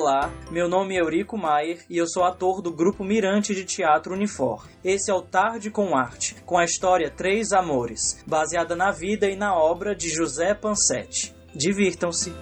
Olá, meu nome é Eurico Maier e eu sou ator do grupo Mirante de Teatro Unifor. Esse é o Tarde com Arte, com a história Três Amores, baseada na vida e na obra de José Pansetti. Divirtam-se!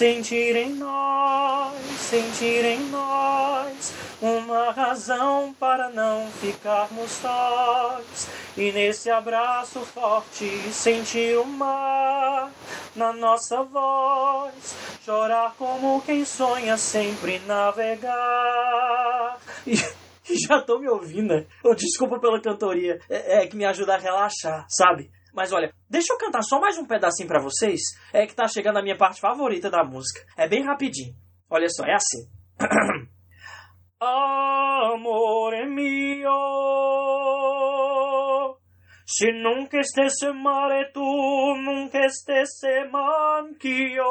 Sentir em nós, sentir em nós uma razão para não ficarmos sós. E nesse abraço forte sentir o mar na nossa voz, chorar como quem sonha sempre navegar. E, já tô me ouvindo, né? Desculpa pela cantoria, é, é que me ajuda a relaxar, sabe? Mas olha, deixa eu cantar só mais um pedacinho para vocês. É que tá chegando a minha parte favorita da música. É bem rapidinho. Olha só, é assim. Amore mio, se nunca estesse mare tu, nunca estesse manch'io.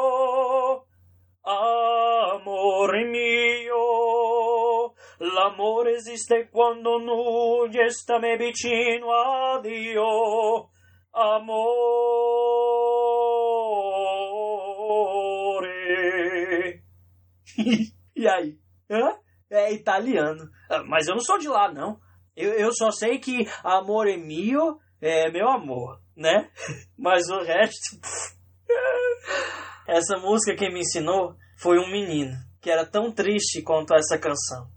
Amore mio, l'amore esiste quando non sta me vicino a Dio. Amore. e aí? Hã? É italiano. Ah, mas eu não sou de lá, não. Eu, eu só sei que amore mio é meu amor, né? Mas o resto. essa música quem me ensinou foi um menino que era tão triste quanto essa canção.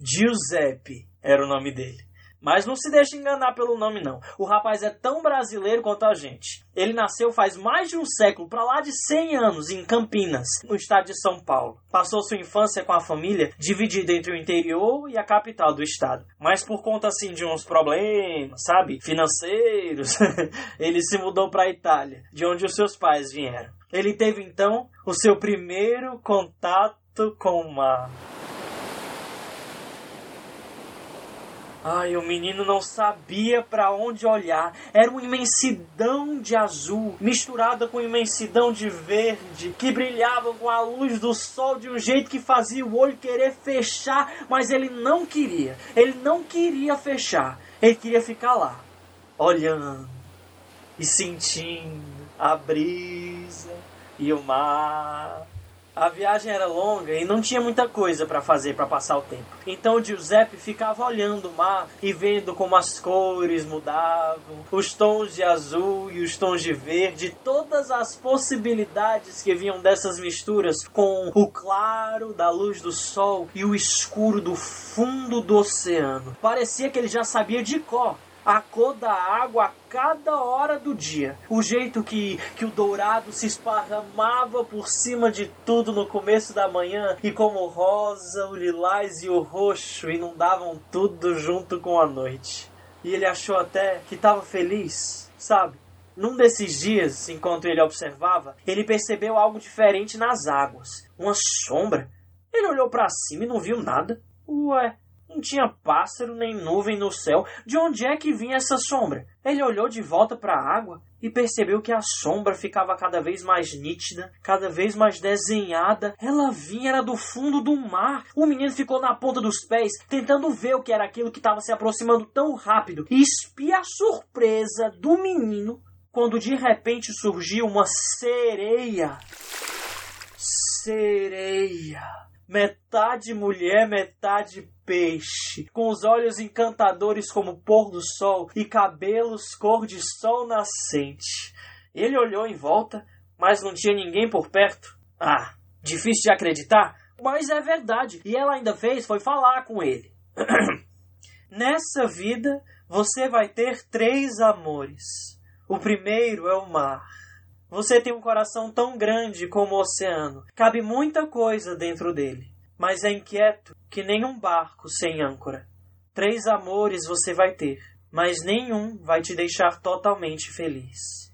Giuseppe era o nome dele. Mas não se deixe enganar pelo nome, não. O rapaz é tão brasileiro quanto a gente. Ele nasceu faz mais de um século, para lá de 100 anos, em Campinas, no estado de São Paulo. Passou sua infância com a família, dividida entre o interior e a capital do estado. Mas por conta, assim, de uns problemas, sabe, financeiros, ele se mudou para a Itália, de onde os seus pais vieram. Ele teve, então, o seu primeiro contato com o mar. Ai, o menino não sabia para onde olhar. Era uma imensidão de azul, misturada com imensidão de verde, que brilhava com a luz do sol de um jeito que fazia o olho querer fechar, mas ele não queria. Ele não queria fechar. Ele queria ficar lá, olhando e sentindo a brisa e o mar a viagem era longa e não tinha muita coisa para fazer para passar o tempo. Então Giuseppe ficava olhando o mar e vendo como as cores mudavam, os tons de azul e os tons de verde, todas as possibilidades que vinham dessas misturas com o claro da luz do sol e o escuro do fundo do oceano. Parecia que ele já sabia de cor a cor da água a cada hora do dia. O jeito que, que o dourado se esparramava por cima de tudo no começo da manhã e como o rosa, o lilás e o roxo inundavam tudo junto com a noite. E ele achou até que estava feliz, sabe? Num desses dias, enquanto ele observava, ele percebeu algo diferente nas águas. Uma sombra. Ele olhou para cima e não viu nada. Ué, não tinha pássaro nem nuvem no céu. De onde é que vinha essa sombra? Ele olhou de volta para a água e percebeu que a sombra ficava cada vez mais nítida, cada vez mais desenhada. Ela vinha era do fundo do mar. O menino ficou na ponta dos pés, tentando ver o que era aquilo que estava se aproximando tão rápido. E espia a surpresa do menino quando de repente surgiu uma sereia. Sereia metade mulher, metade peixe, com os olhos encantadores como o pôr do sol e cabelos cor de sol nascente. Ele olhou em volta, mas não tinha ninguém por perto. Ah, difícil de acreditar, mas é verdade. E ela ainda fez foi falar com ele. Nessa vida você vai ter três amores. O primeiro é o mar. Você tem um coração tão grande como o oceano. Cabe muita coisa dentro dele, mas é inquieto que nem um barco sem âncora. Três amores você vai ter, mas nenhum vai te deixar totalmente feliz.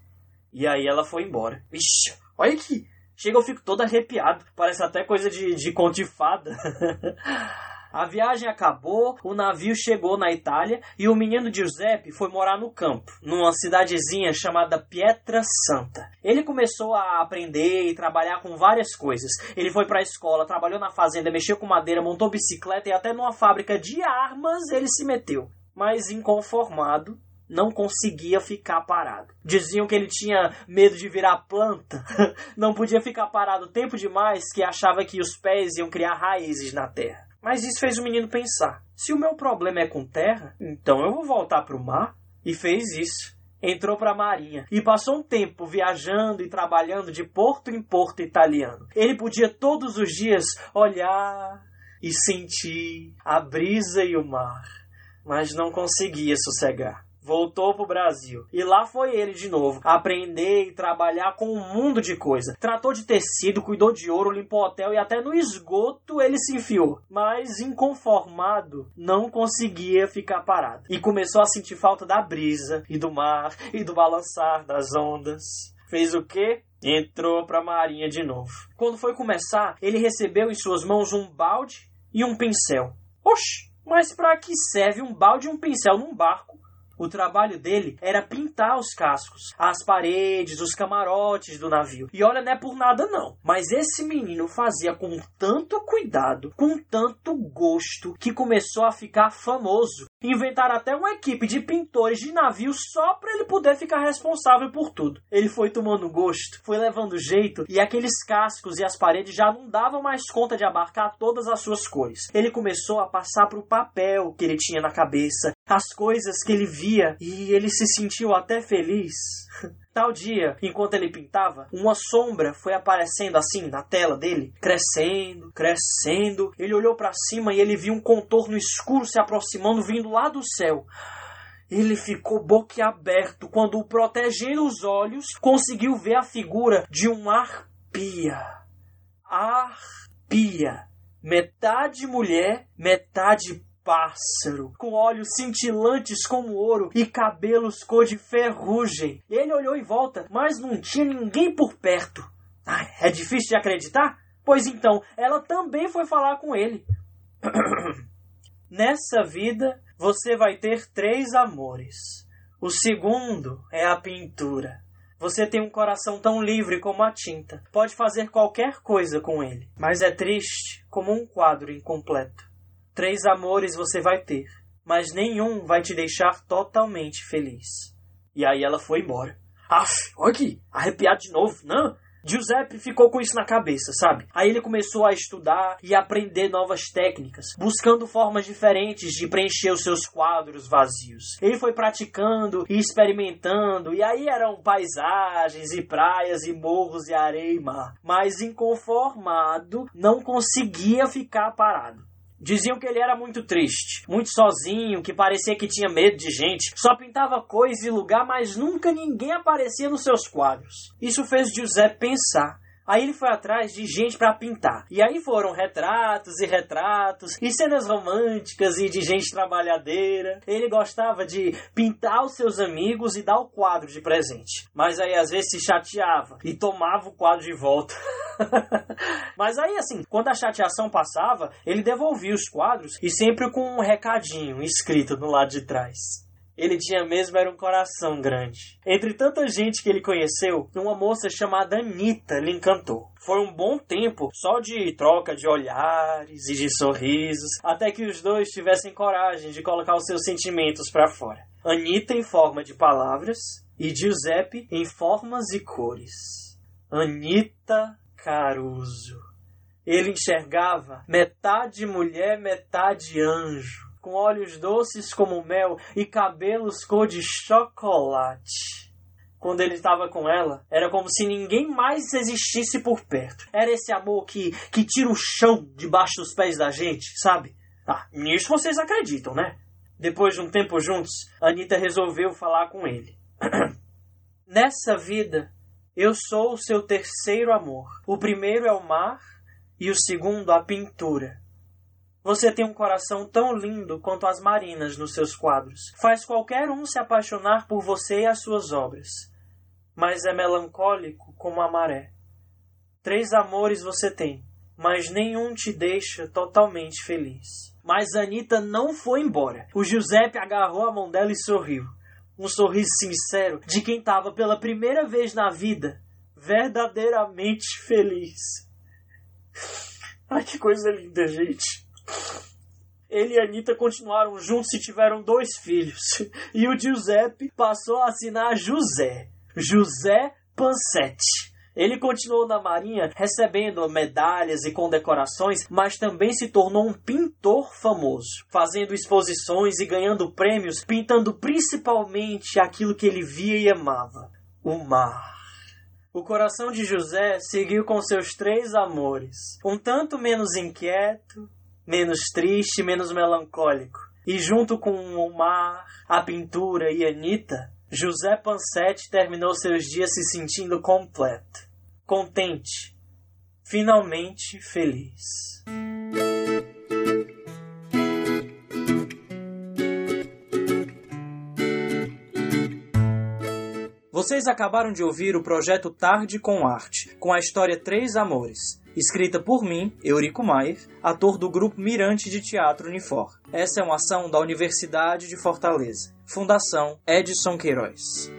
E aí ela foi embora. Ixi, olha aqui. Chega, eu fico todo arrepiado. Parece até coisa de, de conto de fada. A viagem acabou, o navio chegou na Itália e o menino Giuseppe foi morar no campo, numa cidadezinha chamada Pietra Santa. Ele começou a aprender e trabalhar com várias coisas. Ele foi para a escola, trabalhou na fazenda, mexeu com madeira, montou bicicleta e até numa fábrica de armas ele se meteu. Mas inconformado, não conseguia ficar parado. Diziam que ele tinha medo de virar planta, não podia ficar parado tempo demais que achava que os pés iam criar raízes na terra. Mas isso fez o menino pensar: se o meu problema é com terra, então eu vou voltar para o mar. E fez isso. Entrou para a marinha e passou um tempo viajando e trabalhando de porto em porto italiano. Ele podia todos os dias olhar e sentir a brisa e o mar, mas não conseguia sossegar voltou pro Brasil. E lá foi ele de novo, aprender e trabalhar com um mundo de coisa. Tratou de tecido, cuidou de ouro, limpou hotel e até no esgoto ele se enfiou. Mas inconformado, não conseguia ficar parado. E começou a sentir falta da brisa e do mar e do balançar das ondas. Fez o quê? Entrou pra marinha de novo. Quando foi começar, ele recebeu em suas mãos um balde e um pincel. Oxi, mas para que serve um balde e um pincel num barco o trabalho dele era pintar os cascos, as paredes, os camarotes do navio. E olha, não é por nada não, mas esse menino fazia com tanto cuidado, com tanto gosto, que começou a ficar famoso. Inventaram até uma equipe de pintores de navio só para ele poder ficar responsável por tudo. Ele foi tomando gosto, foi levando jeito e aqueles cascos e as paredes já não davam mais conta de abarcar todas as suas cores. Ele começou a passar para o papel que ele tinha na cabeça, as coisas que ele via e ele se sentiu até feliz. Tal dia, enquanto ele pintava, uma sombra foi aparecendo assim na tela dele, crescendo, crescendo. Ele olhou para cima e ele viu um contorno escuro se aproximando vindo lá do céu. Ele ficou boquiaberto quando, protegendo os olhos, conseguiu ver a figura de um arpia. Arpia. Metade mulher, metade pássaro, com olhos cintilantes como ouro e cabelos cor de ferrugem. Ele olhou em volta, mas não tinha ninguém por perto. Ai, é difícil de acreditar? Pois então, ela também foi falar com ele. Nessa vida, você vai ter três amores. O segundo é a pintura. Você tem um coração tão livre como a tinta. Pode fazer qualquer coisa com ele, mas é triste como um quadro incompleto. Três amores você vai ter, mas nenhum vai te deixar totalmente feliz. E aí ela foi embora. Aff, olha aqui, arrepiado de novo. Não, Giuseppe ficou com isso na cabeça, sabe? Aí ele começou a estudar e aprender novas técnicas, buscando formas diferentes de preencher os seus quadros vazios. Ele foi praticando e experimentando, e aí eram paisagens e praias e morros e areia e mar. Mas inconformado, não conseguia ficar parado. Diziam que ele era muito triste, muito sozinho, que parecia que tinha medo de gente, só pintava coisa e lugar, mas nunca ninguém aparecia nos seus quadros. Isso fez José pensar Aí ele foi atrás de gente para pintar. E aí foram retratos e retratos, e cenas românticas e de gente trabalhadeira. Ele gostava de pintar os seus amigos e dar o quadro de presente. Mas aí às vezes se chateava e tomava o quadro de volta. Mas aí assim, quando a chateação passava, ele devolvia os quadros e sempre com um recadinho escrito no lado de trás. Ele tinha mesmo era um coração grande. Entre tanta gente que ele conheceu, uma moça chamada Anita lhe encantou. Foi um bom tempo só de troca de olhares e de sorrisos, até que os dois tivessem coragem de colocar os seus sentimentos para fora. Anita em forma de palavras e Giuseppe em formas e cores. Anita Caruso. Ele enxergava metade mulher, metade anjo com olhos doces como mel e cabelos cor de chocolate. Quando ele estava com ela, era como se ninguém mais existisse por perto. Era esse amor que, que tira o chão debaixo dos pés da gente, sabe? Ah, nisso vocês acreditam, né? Depois de um tempo juntos, Anitta resolveu falar com ele. Nessa vida, eu sou o seu terceiro amor. O primeiro é o mar e o segundo a pintura. Você tem um coração tão lindo quanto as marinas nos seus quadros. Faz qualquer um se apaixonar por você e as suas obras. Mas é melancólico como a maré. Três amores você tem, mas nenhum te deixa totalmente feliz. Mas Anitta não foi embora. O Giuseppe agarrou a mão dela e sorriu. Um sorriso sincero de quem estava pela primeira vez na vida verdadeiramente feliz. Ai, que coisa linda, gente. Ele e Anitta continuaram juntos e tiveram dois filhos. E o Giuseppe passou a assinar José. José Pansetti. Ele continuou na Marinha recebendo medalhas e condecorações, mas também se tornou um pintor famoso, fazendo exposições e ganhando prêmios, pintando principalmente aquilo que ele via e amava: o mar. O coração de José seguiu com seus três amores, um tanto menos inquieto, menos triste, menos melancólico. E junto com o mar, a pintura e Anita, José Pansetti terminou seus dias se sentindo completo, contente, finalmente feliz. Vocês acabaram de ouvir o projeto Tarde com Arte, com a história Três Amores, escrita por mim, Eurico Maier, ator do grupo Mirante de Teatro Unifor. Essa é uma ação da Universidade de Fortaleza. Fundação Edson Queiroz.